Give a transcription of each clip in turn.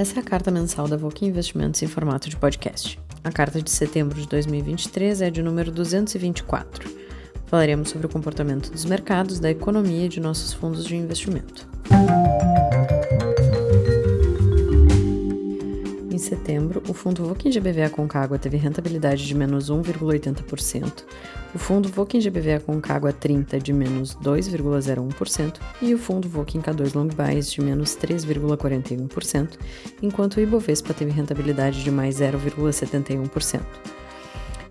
Essa é a carta mensal da Voque Investimentos em formato de podcast. A carta de setembro de 2023 é de número 224. Falaremos sobre o comportamento dos mercados, da economia e de nossos fundos de investimento. Setembro, o fundo Voking GBV Aconcagua teve rentabilidade de menos 1,80%, o fundo Voking GBV Aconcagua 30 de menos 2,01% e o fundo Voking K2 Long Bias de menos 3,41%, enquanto o Ibovespa teve rentabilidade de mais 0,71%.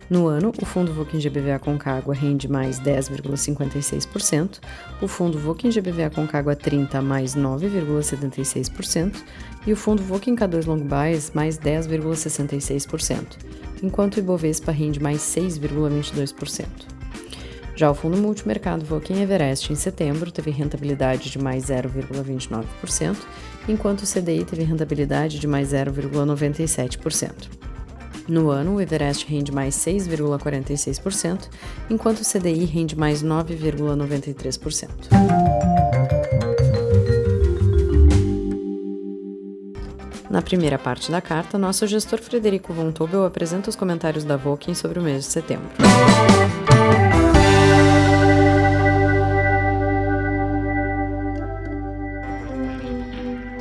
No ano, o fundo Voking GBVA Concagua rende mais 10,56%, o fundo Voking GBVA Concagua 30 mais 9,76% e o fundo Voking K2 Long Bias mais 10,66%, enquanto o Ibovespa rende mais 6,22%. Já o fundo multimercado Voking Everest em setembro teve rentabilidade de mais 0,29%, enquanto o CDI teve rentabilidade de mais 0,97%. No ano, o Everest rende mais 6,46%, enquanto o CDI rende mais 9,93%. Na primeira parte da carta, nosso gestor Frederico Von Tobel apresenta os comentários da Voking sobre o mês de setembro.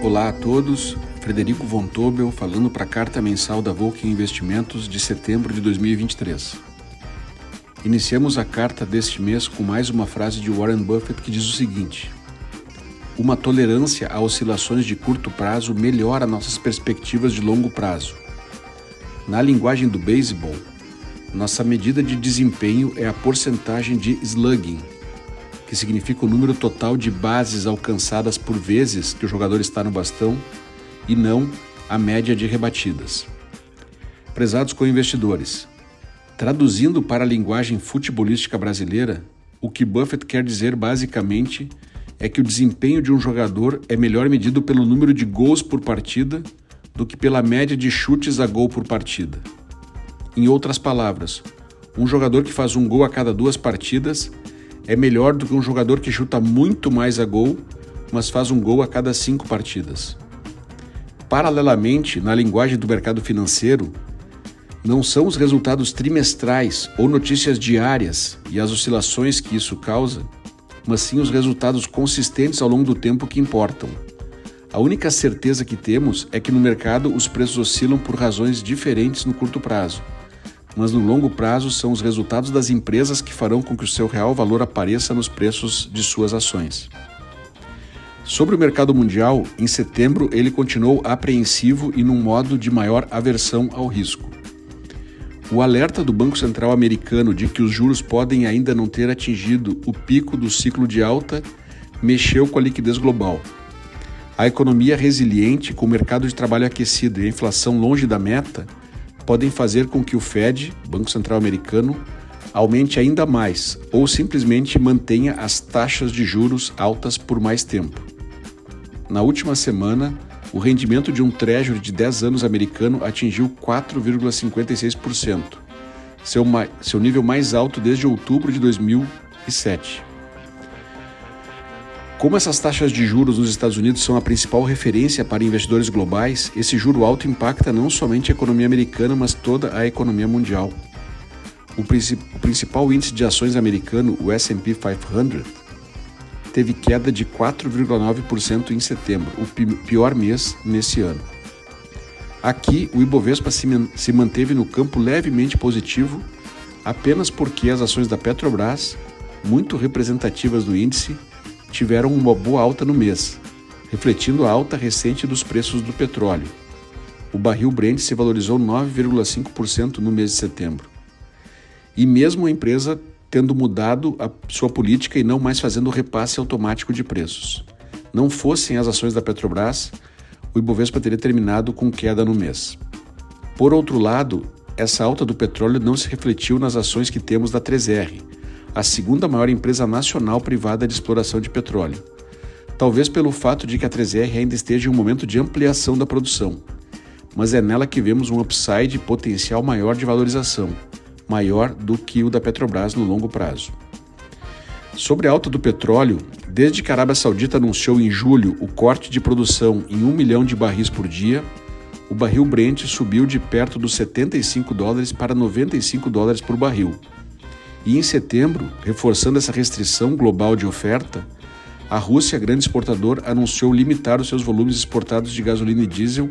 Olá a todos, Frederico Von Tobel falando para a carta mensal da Volkswagen Investimentos de setembro de 2023. Iniciamos a carta deste mês com mais uma frase de Warren Buffett que diz o seguinte: Uma tolerância a oscilações de curto prazo melhora nossas perspectivas de longo prazo. Na linguagem do beisebol, nossa medida de desempenho é a porcentagem de slugging, que significa o número total de bases alcançadas por vezes que o jogador está no bastão e não a média de rebatidas. Prezados co-investidores, traduzindo para a linguagem futebolística brasileira, o que Buffett quer dizer basicamente é que o desempenho de um jogador é melhor medido pelo número de gols por partida do que pela média de chutes a gol por partida. Em outras palavras, um jogador que faz um gol a cada duas partidas é melhor do que um jogador que chuta muito mais a gol, mas faz um gol a cada cinco partidas. Paralelamente, na linguagem do mercado financeiro, não são os resultados trimestrais ou notícias diárias e as oscilações que isso causa, mas sim os resultados consistentes ao longo do tempo que importam. A única certeza que temos é que no mercado os preços oscilam por razões diferentes no curto prazo, mas no longo prazo são os resultados das empresas que farão com que o seu real valor apareça nos preços de suas ações. Sobre o mercado mundial, em setembro ele continuou apreensivo e num modo de maior aversão ao risco. O alerta do Banco Central americano de que os juros podem ainda não ter atingido o pico do ciclo de alta mexeu com a liquidez global. A economia resiliente, com o mercado de trabalho aquecido e a inflação longe da meta, podem fazer com que o Fed, Banco Central americano, aumente ainda mais ou simplesmente mantenha as taxas de juros altas por mais tempo. Na última semana, o rendimento de um Treasury de 10 anos americano atingiu 4,56%, seu, seu nível mais alto desde outubro de 2007. Como essas taxas de juros nos Estados Unidos são a principal referência para investidores globais, esse juro alto impacta não somente a economia americana, mas toda a economia mundial. O, princip o principal índice de ações americano, o S&P 500, teve queda de 4,9% em setembro, o pior mês nesse ano. Aqui, o Ibovespa se manteve no campo levemente positivo, apenas porque as ações da Petrobras, muito representativas do índice, tiveram uma boa alta no mês, refletindo a alta recente dos preços do petróleo. O barril Brent se valorizou 9,5% no mês de setembro. E mesmo a empresa tendo mudado a sua política e não mais fazendo repasse automático de preços. Não fossem as ações da Petrobras, o Ibovespa teria terminado com queda no mês. Por outro lado, essa alta do petróleo não se refletiu nas ações que temos da 3R, a segunda maior empresa nacional privada de exploração de petróleo. Talvez pelo fato de que a 3R ainda esteja em um momento de ampliação da produção, mas é nela que vemos um upside potencial maior de valorização maior do que o da Petrobras no longo prazo. Sobre a alta do petróleo, desde que a Arábia Saudita anunciou em julho o corte de produção em 1 milhão de barris por dia, o barril Brent subiu de perto dos 75 dólares para 95 dólares por barril. E em setembro, reforçando essa restrição global de oferta, a Rússia, grande exportador, anunciou limitar os seus volumes exportados de gasolina e diesel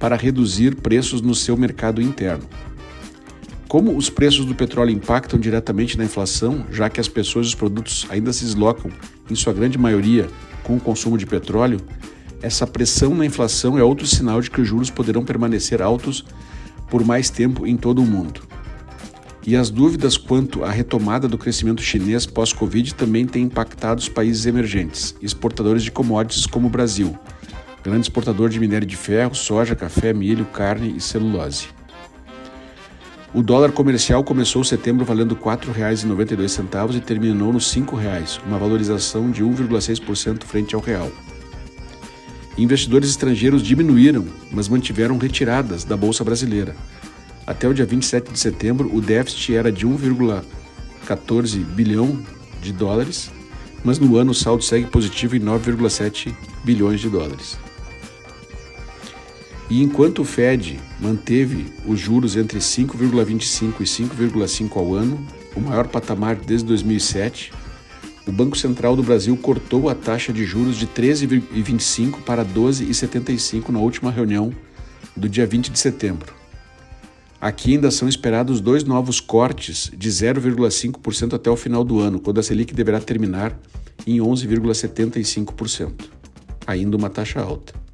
para reduzir preços no seu mercado interno. Como os preços do petróleo impactam diretamente na inflação, já que as pessoas e os produtos ainda se deslocam, em sua grande maioria, com o consumo de petróleo, essa pressão na inflação é outro sinal de que os juros poderão permanecer altos por mais tempo em todo o mundo. E as dúvidas quanto à retomada do crescimento chinês pós-Covid também têm impactado os países emergentes, exportadores de commodities como o Brasil, grande exportador de minério de ferro, soja, café, milho, carne e celulose. O dólar comercial começou setembro valendo R$ 4,92 e terminou nos R$ 5,00, uma valorização de 1,6% frente ao real. Investidores estrangeiros diminuíram, mas mantiveram retiradas da bolsa brasileira. Até o dia 27 de setembro, o déficit era de 1,14 bilhão de dólares, mas no ano o saldo segue positivo em 9,7 bilhões de dólares. E enquanto o Fed manteve os juros entre 5,25 e 5,5 ao ano, o maior patamar desde 2007, o Banco Central do Brasil cortou a taxa de juros de 13,25 para 12,75 na última reunião do dia 20 de setembro. Aqui ainda são esperados dois novos cortes de 0,5% até o final do ano, quando a Selic deverá terminar em 11,75%, ainda uma taxa alta.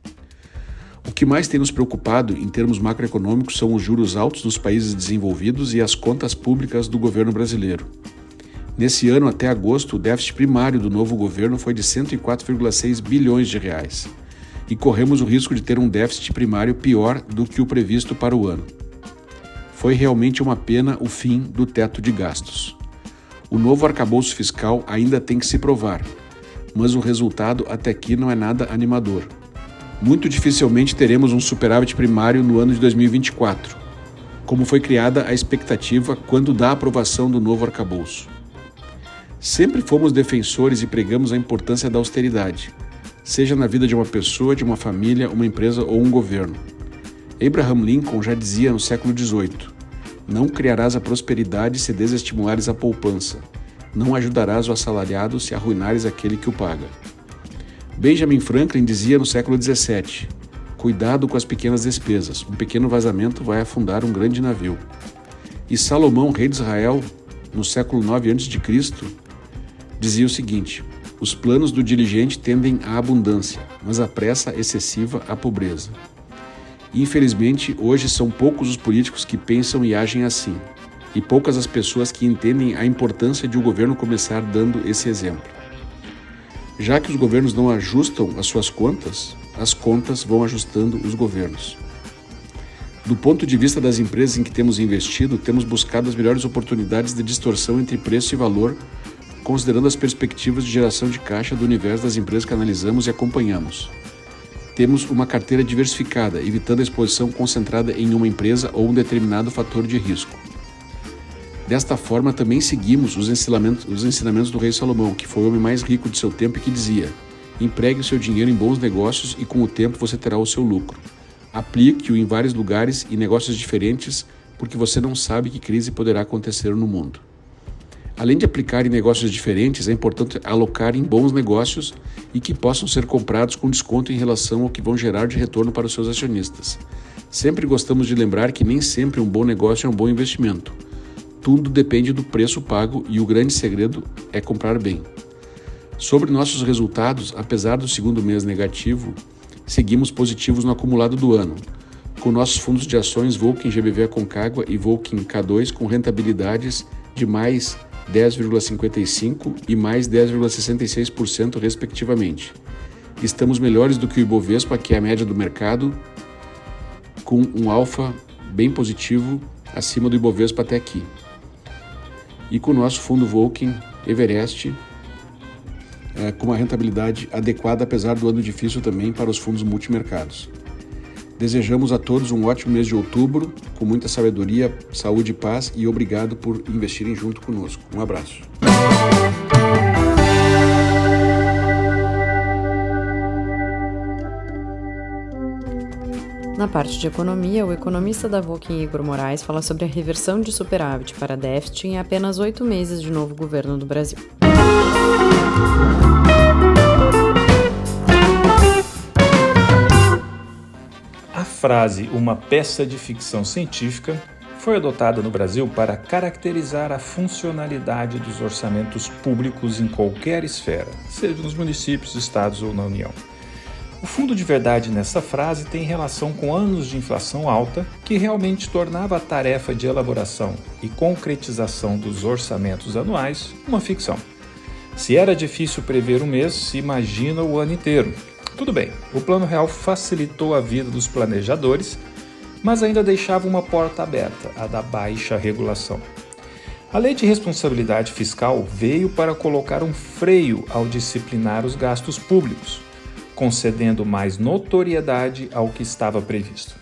O que mais tem nos preocupado em termos macroeconômicos são os juros altos dos países desenvolvidos e as contas públicas do governo brasileiro. Nesse ano, até agosto, o déficit primário do novo governo foi de 104,6 bilhões de reais. E corremos o risco de ter um déficit primário pior do que o previsto para o ano. Foi realmente uma pena o fim do teto de gastos. O novo arcabouço fiscal ainda tem que se provar, mas o resultado até aqui não é nada animador muito dificilmente teremos um superávit primário no ano de 2024, como foi criada a expectativa quando da aprovação do novo arcabouço. Sempre fomos defensores e pregamos a importância da austeridade, seja na vida de uma pessoa, de uma família, uma empresa ou um governo. Abraham Lincoln já dizia no século XVIII: Não criarás a prosperidade se desestimulares a poupança, não ajudarás o assalariado se arruinares aquele que o paga. Benjamin Franklin dizia no século XVII: Cuidado com as pequenas despesas, um pequeno vazamento vai afundar um grande navio. E Salomão, rei de Israel, no século IX a.C., dizia o seguinte: Os planos do diligente tendem à abundância, mas a pressa excessiva à pobreza. Infelizmente, hoje são poucos os políticos que pensam e agem assim, e poucas as pessoas que entendem a importância de o governo começar dando esse exemplo. Já que os governos não ajustam as suas contas, as contas vão ajustando os governos. Do ponto de vista das empresas em que temos investido, temos buscado as melhores oportunidades de distorção entre preço e valor, considerando as perspectivas de geração de caixa do universo das empresas que analisamos e acompanhamos. Temos uma carteira diversificada, evitando a exposição concentrada em uma empresa ou um determinado fator de risco. Desta forma, também seguimos os ensinamentos, os ensinamentos do rei Salomão, que foi o homem mais rico de seu tempo e que dizia: empregue o seu dinheiro em bons negócios e com o tempo você terá o seu lucro. Aplique-o em vários lugares e negócios diferentes, porque você não sabe que crise poderá acontecer no mundo. Além de aplicar em negócios diferentes, é importante alocar em bons negócios e que possam ser comprados com desconto em relação ao que vão gerar de retorno para os seus acionistas. Sempre gostamos de lembrar que nem sempre um bom negócio é um bom investimento tudo depende do preço pago e o grande segredo é comprar bem. Sobre nossos resultados, apesar do segundo mês negativo, seguimos positivos no acumulado do ano, com nossos fundos de ações Volkin GBV Concagua e Volkin K2 com rentabilidades de mais 10,55% e mais 10,66%, respectivamente. Estamos melhores do que o Ibovespa, que é a média do mercado, com um alfa bem positivo acima do Ibovespa até aqui e com o nosso fundo Volkin Everest é, com uma rentabilidade adequada, apesar do ano difícil também para os fundos multimercados. Desejamos a todos um ótimo mês de outubro, com muita sabedoria, saúde e paz, e obrigado por investirem junto conosco. Um abraço. Na parte de economia, o economista da Voking Igor Moraes fala sobre a reversão de superávit para déficit em apenas oito meses de novo governo do Brasil. A frase uma peça de ficção científica foi adotada no Brasil para caracterizar a funcionalidade dos orçamentos públicos em qualquer esfera, seja nos municípios, estados ou na União. O fundo de verdade nessa frase tem relação com anos de inflação alta, que realmente tornava a tarefa de elaboração e concretização dos orçamentos anuais uma ficção. Se era difícil prever um mês, se imagina o ano inteiro. Tudo bem, o Plano Real facilitou a vida dos planejadores mas ainda deixava uma porta aberta, a da baixa regulação. A Lei de Responsabilidade Fiscal veio para colocar um freio ao disciplinar os gastos públicos, concedendo mais notoriedade ao que estava previsto.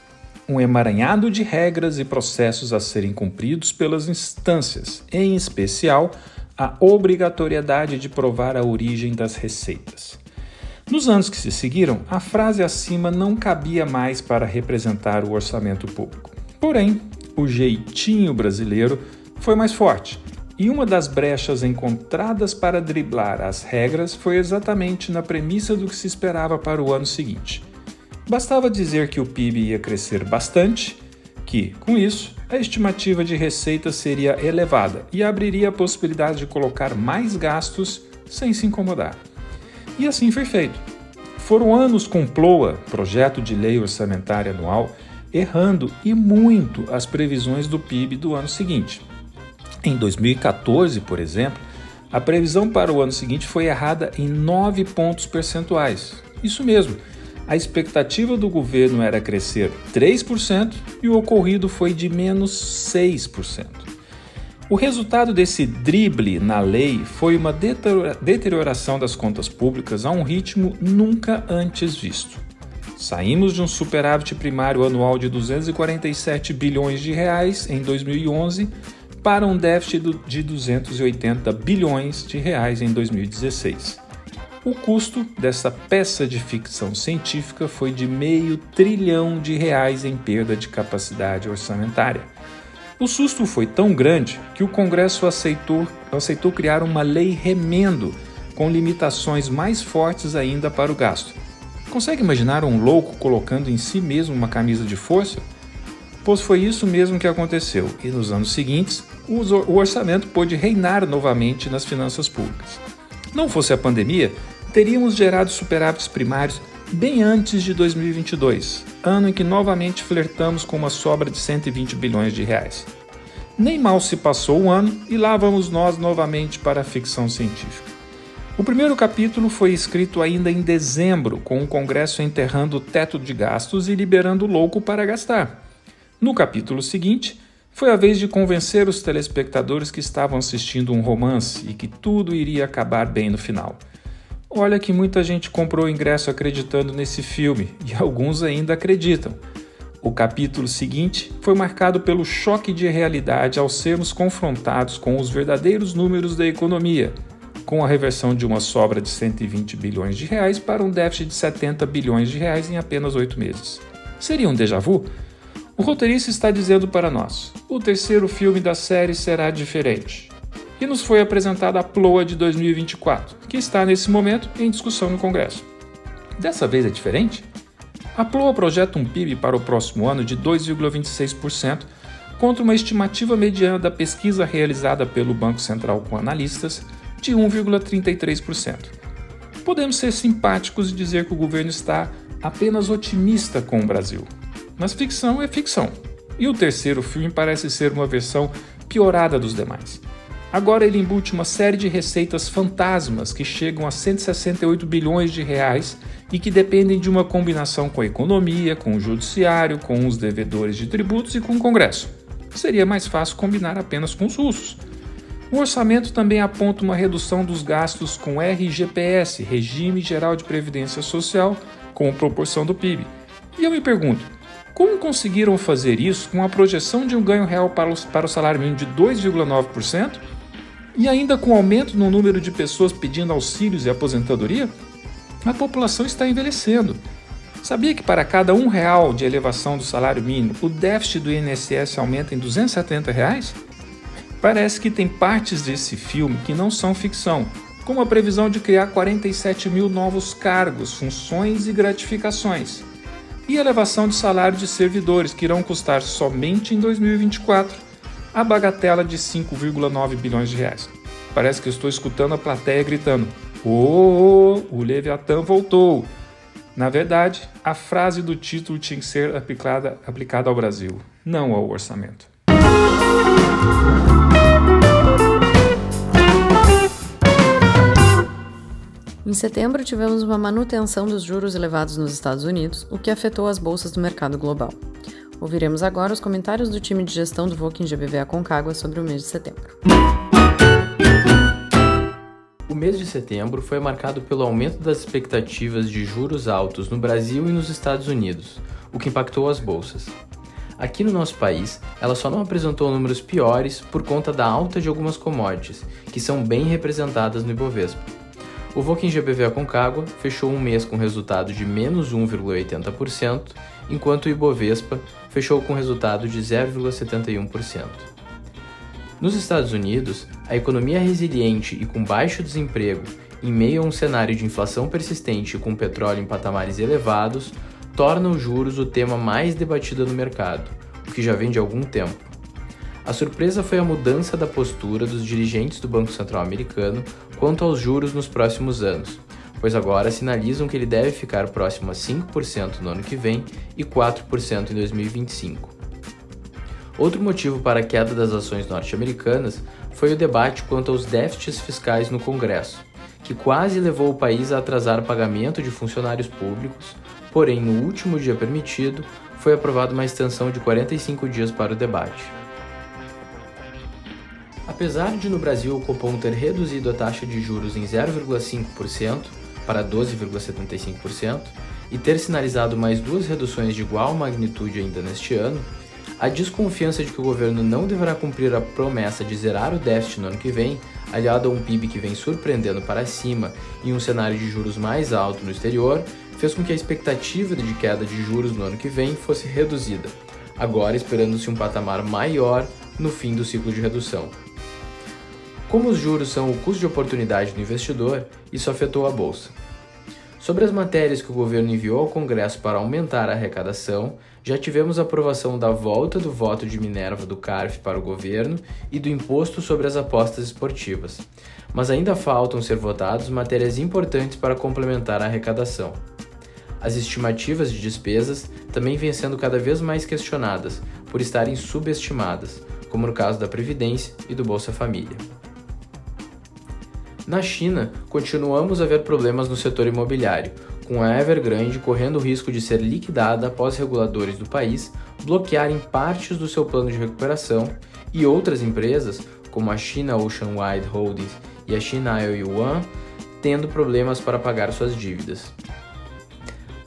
Um emaranhado de regras e processos a serem cumpridos pelas instâncias, em especial a obrigatoriedade de provar a origem das receitas. Nos anos que se seguiram, a frase acima não cabia mais para representar o orçamento público. Porém, o jeitinho brasileiro foi mais forte, e uma das brechas encontradas para driblar as regras foi exatamente na premissa do que se esperava para o ano seguinte. Bastava dizer que o PIB ia crescer bastante, que, com isso, a estimativa de receita seria elevada e abriria a possibilidade de colocar mais gastos sem se incomodar. E assim foi feito. Foram anos com PLOA, Projeto de Lei Orçamentária Anual, errando e muito as previsões do PIB do ano seguinte. Em 2014, por exemplo, a previsão para o ano seguinte foi errada em 9 pontos percentuais. Isso mesmo, a expectativa do governo era crescer 3% e o ocorrido foi de menos 6%. O resultado desse drible na lei foi uma deterioração das contas públicas a um ritmo nunca antes visto. Saímos de um superávit primário anual de 247 bilhões de reais em 2011 para um déficit de 280 bilhões de reais em 2016. O custo dessa peça de ficção científica foi de meio trilhão de reais em perda de capacidade orçamentária. O susto foi tão grande que o Congresso aceitou, aceitou criar uma lei remendo com limitações mais fortes ainda para o gasto. Consegue imaginar um louco colocando em si mesmo uma camisa de força? Pois foi isso mesmo que aconteceu, e nos anos seguintes, o orçamento pôde reinar novamente nas finanças públicas. Não fosse a pandemia, teríamos gerado superávites primários bem antes de 2022, ano em que novamente flertamos com uma sobra de 120 bilhões de reais. Nem mal se passou um ano e lá vamos nós novamente para a ficção científica. O primeiro capítulo foi escrito ainda em dezembro, com o Congresso enterrando o teto de gastos e liberando o louco para gastar. No capítulo seguinte, foi a vez de convencer os telespectadores que estavam assistindo um romance e que tudo iria acabar bem no final. Olha que muita gente comprou o ingresso acreditando nesse filme e alguns ainda acreditam. O capítulo seguinte foi marcado pelo choque de realidade ao sermos confrontados com os verdadeiros números da economia, com a reversão de uma sobra de 120 bilhões de reais para um déficit de 70 bilhões de reais em apenas oito meses. Seria um déjà vu? O roteirista está dizendo para nós: o terceiro filme da série será diferente e nos foi apresentada a PLOA de 2024, que está nesse momento em discussão no Congresso. Dessa vez é diferente? A PLOA projeta um PIB para o próximo ano de 2,26%, contra uma estimativa mediana da pesquisa realizada pelo Banco Central com analistas de 1,33%. Podemos ser simpáticos e dizer que o governo está apenas otimista com o Brasil. Mas ficção é ficção. E o terceiro filme parece ser uma versão piorada dos demais. Agora ele embute uma série de receitas fantasmas que chegam a 168 bilhões de reais e que dependem de uma combinação com a economia, com o judiciário, com os devedores de tributos e com o Congresso. Seria mais fácil combinar apenas com os russos. O orçamento também aponta uma redução dos gastos com RGPS, Regime Geral de Previdência Social, como proporção do PIB. E eu me pergunto, como conseguiram fazer isso com a projeção de um ganho real para o salário mínimo de 2,9%? E ainda com aumento no número de pessoas pedindo auxílios e aposentadoria, a população está envelhecendo. Sabia que para cada um real de elevação do salário mínimo, o déficit do INSS aumenta em 270 reais? Parece que tem partes desse filme que não são ficção, como a previsão de criar 47 mil novos cargos, funções e gratificações, e elevação de salário de servidores, que irão custar somente em 2024 a bagatela de 5,9 bilhões de reais. Parece que estou escutando a plateia gritando: Oh, o Leviatã voltou! Na verdade, a frase do título tinha que ser aplicada, aplicada ao Brasil, não ao orçamento. Em setembro, tivemos uma manutenção dos juros elevados nos Estados Unidos, o que afetou as bolsas do mercado global. Ouviremos agora os comentários do time de gestão do Voking GBV Aconcagua sobre o mês de setembro. O mês de setembro foi marcado pelo aumento das expectativas de juros altos no Brasil e nos Estados Unidos, o que impactou as bolsas. Aqui no nosso país, ela só não apresentou números piores por conta da alta de algumas commodities, que são bem representadas no Ibovespa. O Voking GBV Aconcagua fechou um mês com resultado de menos 1,80%, enquanto o Ibovespa fechou com resultado de 0,71%. Nos Estados Unidos, a economia resiliente e com baixo desemprego, em meio a um cenário de inflação persistente com petróleo em patamares elevados, torna os juros o tema mais debatido no mercado, o que já vem de algum tempo. A surpresa foi a mudança da postura dos dirigentes do Banco Central americano quanto aos juros nos próximos anos, pois agora sinalizam que ele deve ficar próximo a 5% no ano que vem e 4% em 2025. Outro motivo para a queda das ações norte-americanas foi o debate quanto aos déficits fiscais no Congresso, que quase levou o país a atrasar pagamento de funcionários públicos, porém, no último dia permitido, foi aprovada uma extensão de 45 dias para o debate. Apesar de no Brasil o Copom ter reduzido a taxa de juros em 0,5% para 12,75% e ter sinalizado mais duas reduções de igual magnitude ainda neste ano, a desconfiança de que o governo não deverá cumprir a promessa de zerar o déficit no ano que vem, aliado a um PIB que vem surpreendendo para cima e um cenário de juros mais alto no exterior, fez com que a expectativa de queda de juros no ano que vem fosse reduzida, agora esperando-se um patamar maior no fim do ciclo de redução. Como os juros são o custo de oportunidade do investidor, isso afetou a bolsa. Sobre as matérias que o governo enviou ao Congresso para aumentar a arrecadação, já tivemos a aprovação da volta do voto de Minerva do CARF para o governo e do imposto sobre as apostas esportivas. Mas ainda faltam ser votados matérias importantes para complementar a arrecadação. As estimativas de despesas também vêm sendo cada vez mais questionadas por estarem subestimadas, como no caso da Previdência e do Bolsa Família. Na China, continuamos a ver problemas no setor imobiliário, com a Evergrande correndo o risco de ser liquidada após reguladores do país bloquearem partes do seu plano de recuperação e outras empresas, como a China Ocean Wide Holdings e a China Yuan, tendo problemas para pagar suas dívidas.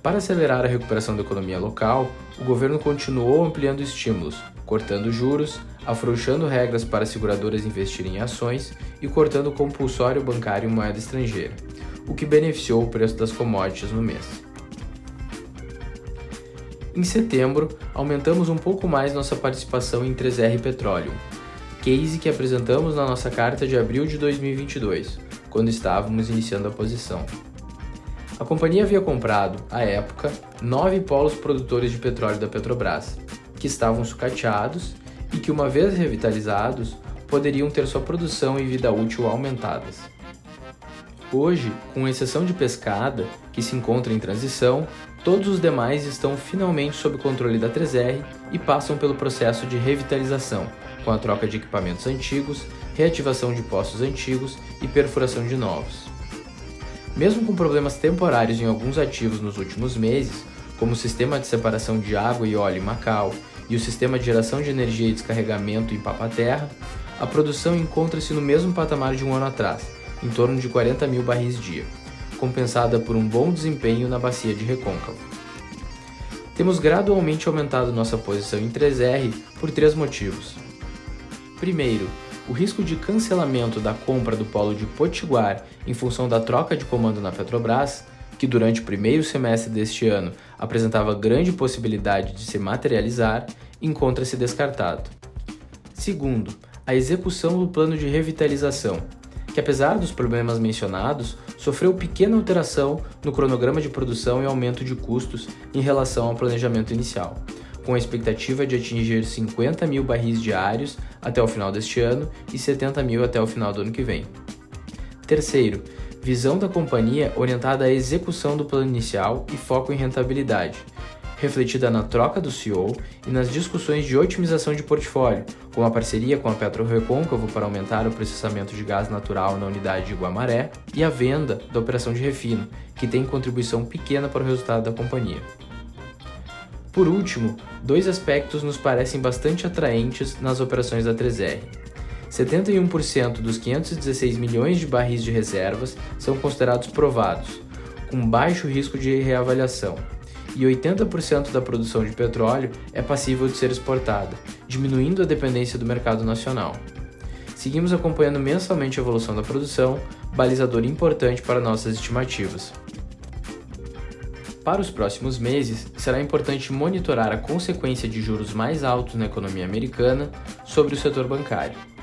Para acelerar a recuperação da economia local, o governo continuou ampliando estímulos, cortando juros, afrouxando regras para seguradoras investirem em ações e cortando o compulsório bancário em moeda estrangeira, o que beneficiou o preço das commodities no mês. Em setembro, aumentamos um pouco mais nossa participação em 3R Petroleum, case que apresentamos na nossa carta de abril de 2022, quando estávamos iniciando a posição. A companhia havia comprado, à época, nove polos produtores de petróleo da Petrobras, que estavam sucateados e que, uma vez revitalizados, poderiam ter sua produção e vida útil aumentadas. Hoje, com exceção de pescada, que se encontra em transição, todos os demais estão finalmente sob controle da 3R e passam pelo processo de revitalização, com a troca de equipamentos antigos, reativação de postos antigos e perfuração de novos. Mesmo com problemas temporários em alguns ativos nos últimos meses, como o sistema de separação de água e óleo em Macau e o sistema de geração de energia e descarregamento em Papaterra, a produção encontra-se no mesmo patamar de um ano atrás, em torno de 40 mil barris dia, compensada por um bom desempenho na bacia de Recôncavo. Temos gradualmente aumentado nossa posição em 3R por três motivos. Primeiro, o risco de cancelamento da compra do polo de Potiguar em função da troca de comando na Petrobras que durante o primeiro semestre deste ano apresentava grande possibilidade de se materializar, encontra-se descartado. Segundo, a execução do plano de revitalização, que apesar dos problemas mencionados, sofreu pequena alteração no cronograma de produção e aumento de custos em relação ao planejamento inicial, com a expectativa de atingir 50 mil barris diários até o final deste ano e 70 mil até o final do ano que vem. Terceiro, visão da companhia orientada à execução do plano inicial e foco em rentabilidade, refletida na troca do CEO e nas discussões de otimização de portfólio, como a parceria com a PetroRecôncavo para aumentar o processamento de gás natural na unidade de Guamaré e a venda da operação de refino, que tem contribuição pequena para o resultado da companhia. Por último, dois aspectos nos parecem bastante atraentes nas operações da 3R. 71% dos 516 milhões de barris de reservas são considerados provados, com baixo risco de reavaliação, e 80% da produção de petróleo é passível de ser exportada, diminuindo a dependência do mercado nacional. Seguimos acompanhando mensalmente a evolução da produção, balizador importante para nossas estimativas. Para os próximos meses, será importante monitorar a consequência de juros mais altos na economia americana sobre o setor bancário.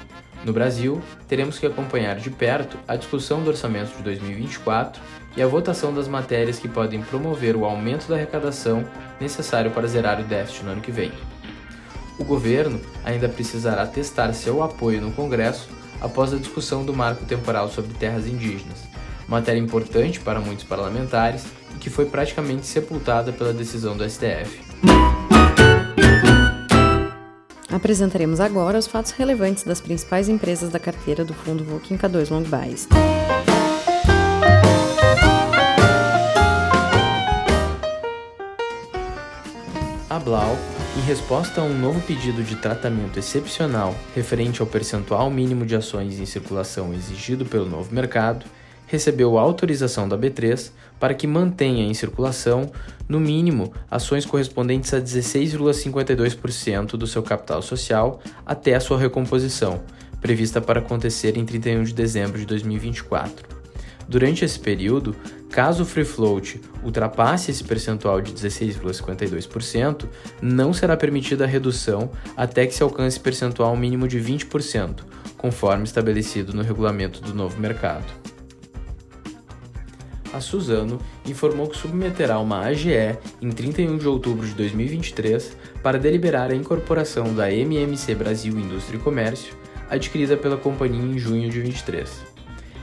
No Brasil, teremos que acompanhar de perto a discussão do orçamento de 2024 e a votação das matérias que podem promover o aumento da arrecadação necessário para zerar o déficit no ano que vem. O governo ainda precisará testar seu apoio no Congresso após a discussão do marco temporal sobre terras indígenas, matéria importante para muitos parlamentares e que foi praticamente sepultada pela decisão do STF. Apresentaremos agora os fatos relevantes das principais empresas da carteira do fundo Voking K2 Long Bias. A Blau, em resposta a um novo pedido de tratamento excepcional referente ao percentual mínimo de ações em circulação exigido pelo novo mercado, recebeu autorização da B3 para que mantenha em circulação, no mínimo, ações correspondentes a 16,52% do seu capital social até a sua recomposição, prevista para acontecer em 31 de dezembro de 2024. Durante esse período, caso o free float ultrapasse esse percentual de 16,52%, não será permitida a redução até que se alcance percentual mínimo de 20%, conforme estabelecido no regulamento do novo mercado a Suzano informou que submeterá uma AGE em 31 de outubro de 2023 para deliberar a incorporação da MMC Brasil Indústria e Comércio, adquirida pela companhia em junho de 2023.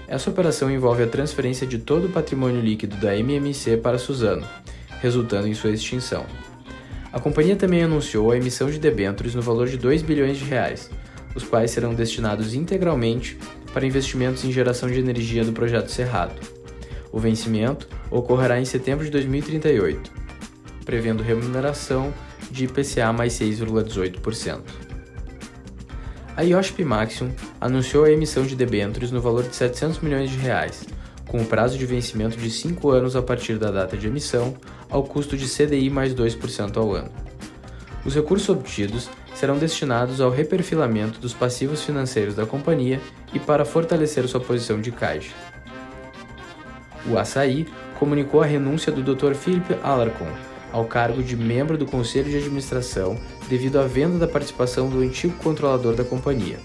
Essa operação envolve a transferência de todo o patrimônio líquido da MMC para a Suzano, resultando em sua extinção. A companhia também anunciou a emissão de debêntures no valor de 2 bilhões de reais, os quais serão destinados integralmente para investimentos em geração de energia do projeto Cerrado. O vencimento ocorrerá em setembro de 2038, prevendo remuneração de IPCA mais 6,18%. A IOSP Maxium anunciou a emissão de debêntures no valor de 700 milhões de reais, com o prazo de vencimento de 5 anos a partir da data de emissão, ao custo de CDI mais 2% ao ano. Os recursos obtidos serão destinados ao reperfilamento dos passivos financeiros da companhia e para fortalecer sua posição de caixa o Açaí, comunicou a renúncia do Dr. Philip Alarcon ao cargo de membro do conselho de administração devido à venda da participação do antigo controlador da companhia.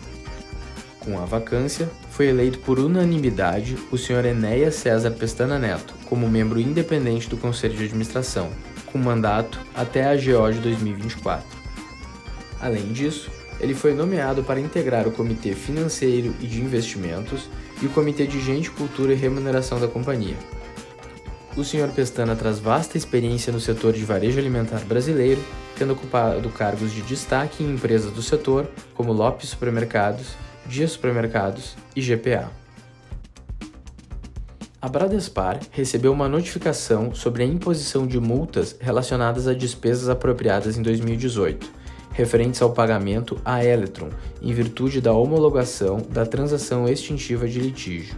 Com a vacância, foi eleito por unanimidade o Sr. Enéas César Pestana Neto como membro independente do conselho de administração, com mandato até a AGO de 2024. Além disso, ele foi nomeado para integrar o Comitê Financeiro e de Investimentos e o Comitê de Gente, Cultura e Remuneração da companhia. O Sr. Pestana traz vasta experiência no setor de varejo alimentar brasileiro, tendo ocupado cargos de destaque em empresas do setor, como Lopes Supermercados, Dia Supermercados e GPA. A Bradespar recebeu uma notificação sobre a imposição de multas relacionadas a despesas apropriadas em 2018 referentes ao pagamento à Eletron, em virtude da homologação da transação extintiva de litígio.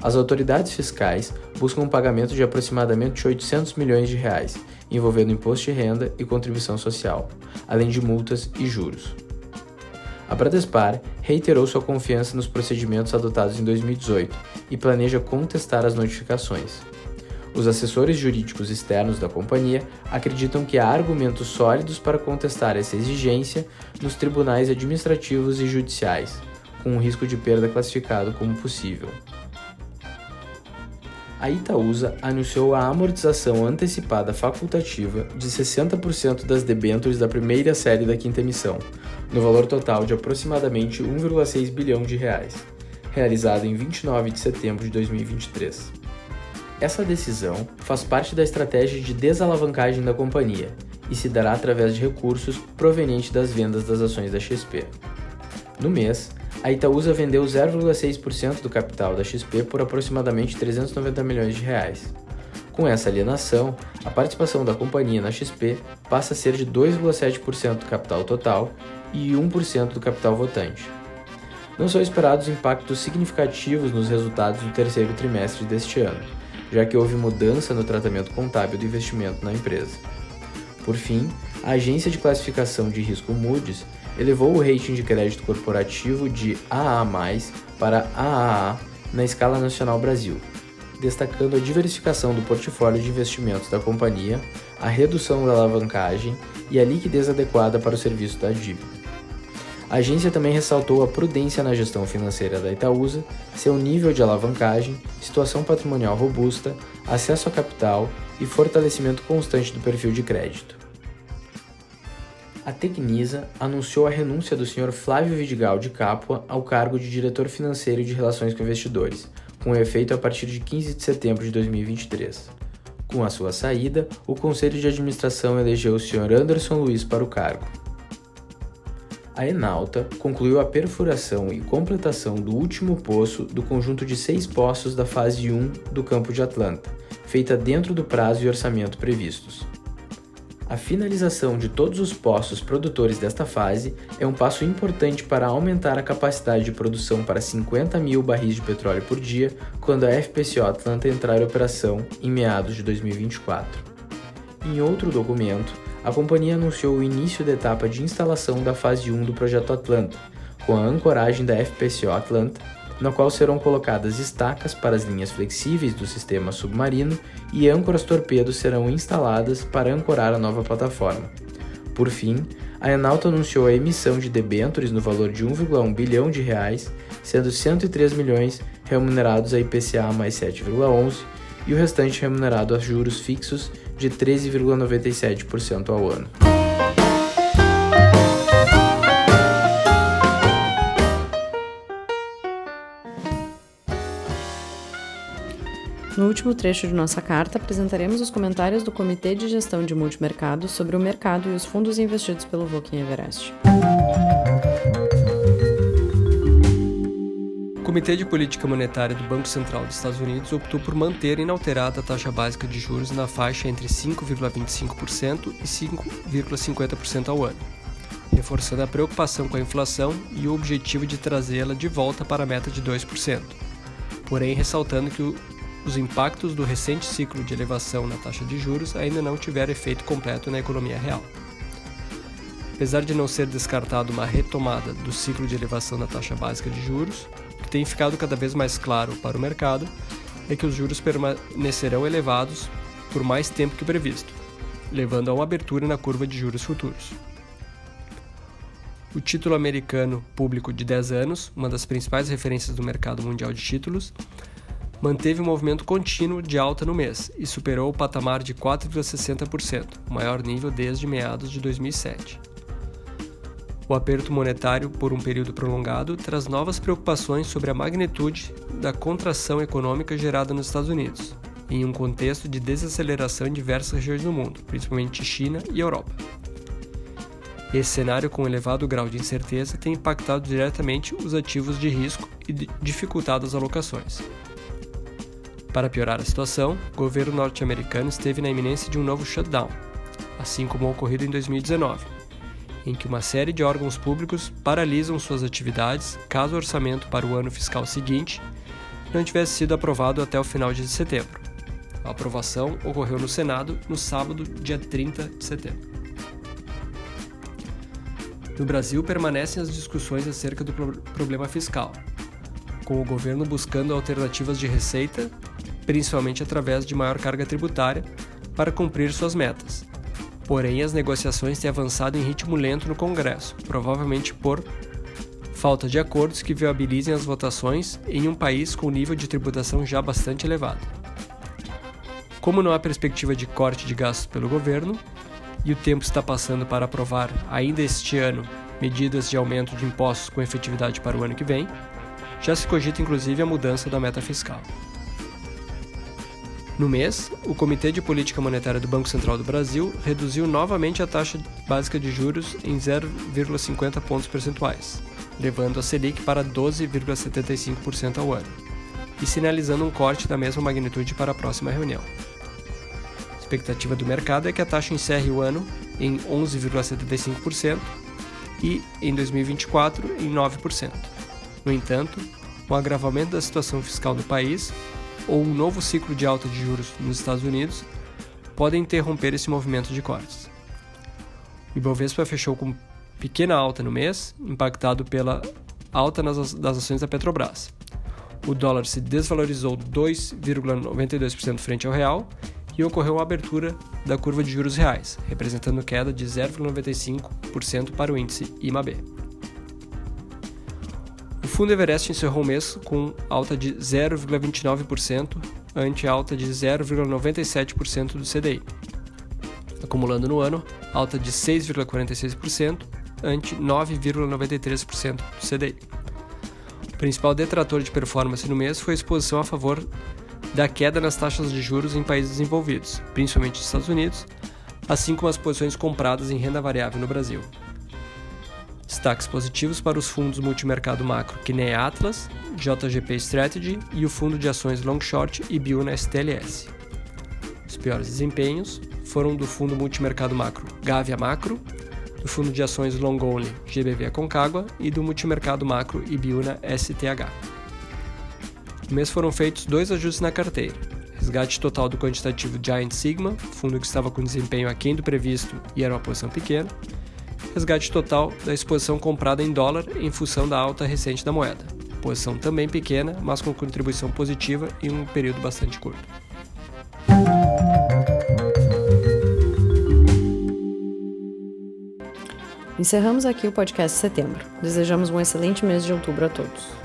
As autoridades fiscais buscam um pagamento de aproximadamente 800 milhões de reais, envolvendo imposto de renda e contribuição social, além de multas e juros. A Bradespar reiterou sua confiança nos procedimentos adotados em 2018 e planeja contestar as notificações. Os assessores jurídicos externos da companhia acreditam que há argumentos sólidos para contestar essa exigência nos tribunais administrativos e judiciais, com um risco de perda classificado como possível. A Itaúsa anunciou a amortização antecipada facultativa de 60% das debêntures da primeira série da quinta emissão, no valor total de aproximadamente 1,6 bilhão de reais, realizada em 29 de setembro de 2023. Essa decisão faz parte da estratégia de desalavancagem da companhia e se dará através de recursos provenientes das vendas das ações da XP. No mês, a Itaúsa vendeu 0,6% do capital da XP por aproximadamente 390 milhões de reais. Com essa alienação, a participação da companhia na XP passa a ser de 2,7% do capital total e 1% do capital votante. Não são esperados impactos significativos nos resultados do terceiro trimestre deste ano, já que houve mudança no tratamento contábil do investimento na empresa. Por fim, a agência de classificação de risco Moody's elevou o rating de crédito corporativo de AA+, para AAA na escala nacional Brasil, destacando a diversificação do portfólio de investimentos da companhia, a redução da alavancagem e a liquidez adequada para o serviço da dívida. A agência também ressaltou a prudência na gestão financeira da Itaúsa, seu nível de alavancagem, situação patrimonial robusta, acesso a capital e fortalecimento constante do perfil de crédito a Tecnisa anunciou a renúncia do Sr. Flávio Vidigal de Capua ao cargo de diretor financeiro de relações com investidores, com efeito a partir de 15 de setembro de 2023. Com a sua saída, o Conselho de Administração elegeu o Sr. Anderson Luiz para o cargo. A Enalta concluiu a perfuração e completação do último poço do conjunto de seis poços da fase 1 do campo de Atlanta, feita dentro do prazo e orçamento previstos. A finalização de todos os poços produtores desta fase é um passo importante para aumentar a capacidade de produção para 50 mil barris de petróleo por dia quando a FPCO Atlanta entrar em operação em meados de 2024. Em outro documento, a companhia anunciou o início da etapa de instalação da fase 1 do projeto Atlanta, com a ancoragem da FPCO Atlanta na qual serão colocadas estacas para as linhas flexíveis do sistema submarino e âncoras torpedo serão instaladas para ancorar a nova plataforma. Por fim, a Enalta anunciou a emissão de debêntures no valor de 1,1 bilhão de reais, sendo 103 milhões remunerados a IPCA mais 7,11 e o restante remunerado a juros fixos de 13,97% ao ano. No último trecho de nossa carta, apresentaremos os comentários do Comitê de Gestão de Multimercado sobre o mercado e os fundos investidos pelo Voking Everest. Comitê de Política Monetária do Banco Central dos Estados Unidos optou por manter inalterada a taxa básica de juros na faixa entre 5,25% e 5,50% ao ano, reforçando a preocupação com a inflação e o objetivo de trazê-la de volta para a meta de 2%, porém ressaltando que os impactos do recente ciclo de elevação na taxa de juros ainda não tiveram efeito completo na economia real. Apesar de não ser descartado uma retomada do ciclo de elevação da taxa básica de juros, que tem ficado cada vez mais claro para o mercado é que os juros permanecerão elevados por mais tempo que previsto, levando a uma abertura na curva de juros futuros. O título americano público de 10 anos, uma das principais referências do mercado mundial de títulos, manteve um movimento contínuo de alta no mês e superou o patamar de 4,60%, o maior nível desde meados de 2007. O aperto monetário por um período prolongado traz novas preocupações sobre a magnitude da contração econômica gerada nos Estados Unidos, em um contexto de desaceleração em diversas regiões do mundo, principalmente China e Europa. Esse cenário com elevado grau de incerteza tem impactado diretamente os ativos de risco e dificultado as alocações. Para piorar a situação, o governo norte-americano esteve na iminência de um novo shutdown, assim como ocorrido em 2019, em que uma série de órgãos públicos paralisam suas atividades caso o orçamento para o ano fiscal seguinte não tivesse sido aprovado até o final de setembro. A aprovação ocorreu no Senado no sábado, dia 30 de setembro. No Brasil, permanecem as discussões acerca do problema fiscal, com o governo buscando alternativas de receita principalmente através de maior carga tributária, para cumprir suas metas. Porém, as negociações têm avançado em ritmo lento no Congresso, provavelmente por falta de acordos que viabilizem as votações em um país com nível de tributação já bastante elevado. Como não há perspectiva de corte de gastos pelo governo, e o tempo está passando para aprovar ainda este ano medidas de aumento de impostos com efetividade para o ano que vem, já se cogita inclusive a mudança da meta fiscal. No mês, o Comitê de Política Monetária do Banco Central do Brasil reduziu novamente a taxa básica de juros em 0,50 pontos percentuais, levando a Selic para 12,75% ao ano, e sinalizando um corte da mesma magnitude para a próxima reunião. A expectativa do mercado é que a taxa encerre o ano em 11,75% e, em 2024, em 9%. No entanto, o agravamento da situação fiscal no país ou um novo ciclo de alta de juros nos Estados Unidos podem interromper esse movimento de cortes. O Ibovespa fechou com pequena alta no mês, impactado pela alta nas, das ações da Petrobras. O dólar se desvalorizou 2,92% frente ao real e ocorreu a abertura da curva de juros reais, representando queda de 0,95% para o índice IMAB. O fundo Everest encerrou o mês com alta de 0,29%, ante alta de 0,97% do CDI, acumulando no ano alta de 6,46%, ante 9,93% do CDI. O principal detrator de performance no mês foi a exposição a favor da queda nas taxas de juros em países desenvolvidos, principalmente nos Estados Unidos, assim como as posições compradas em renda variável no Brasil. Destaques positivos para os fundos multimercado macro nem Atlas, JGP Strategy e o fundo de ações Long Short e Biuna STLS. Os piores desempenhos foram do fundo multimercado macro Gavia Macro, do fundo de ações Long Only GBV Aconcagua e do multimercado macro Ibiuna STH. No mês foram feitos dois ajustes na carteira. Resgate total do quantitativo Giant Sigma, fundo que estava com desempenho aquém do previsto e era uma posição pequena. Resgate total da exposição comprada em dólar em função da alta recente da moeda. Posição também pequena, mas com contribuição positiva em um período bastante curto. Encerramos aqui o podcast de setembro. Desejamos um excelente mês de outubro a todos.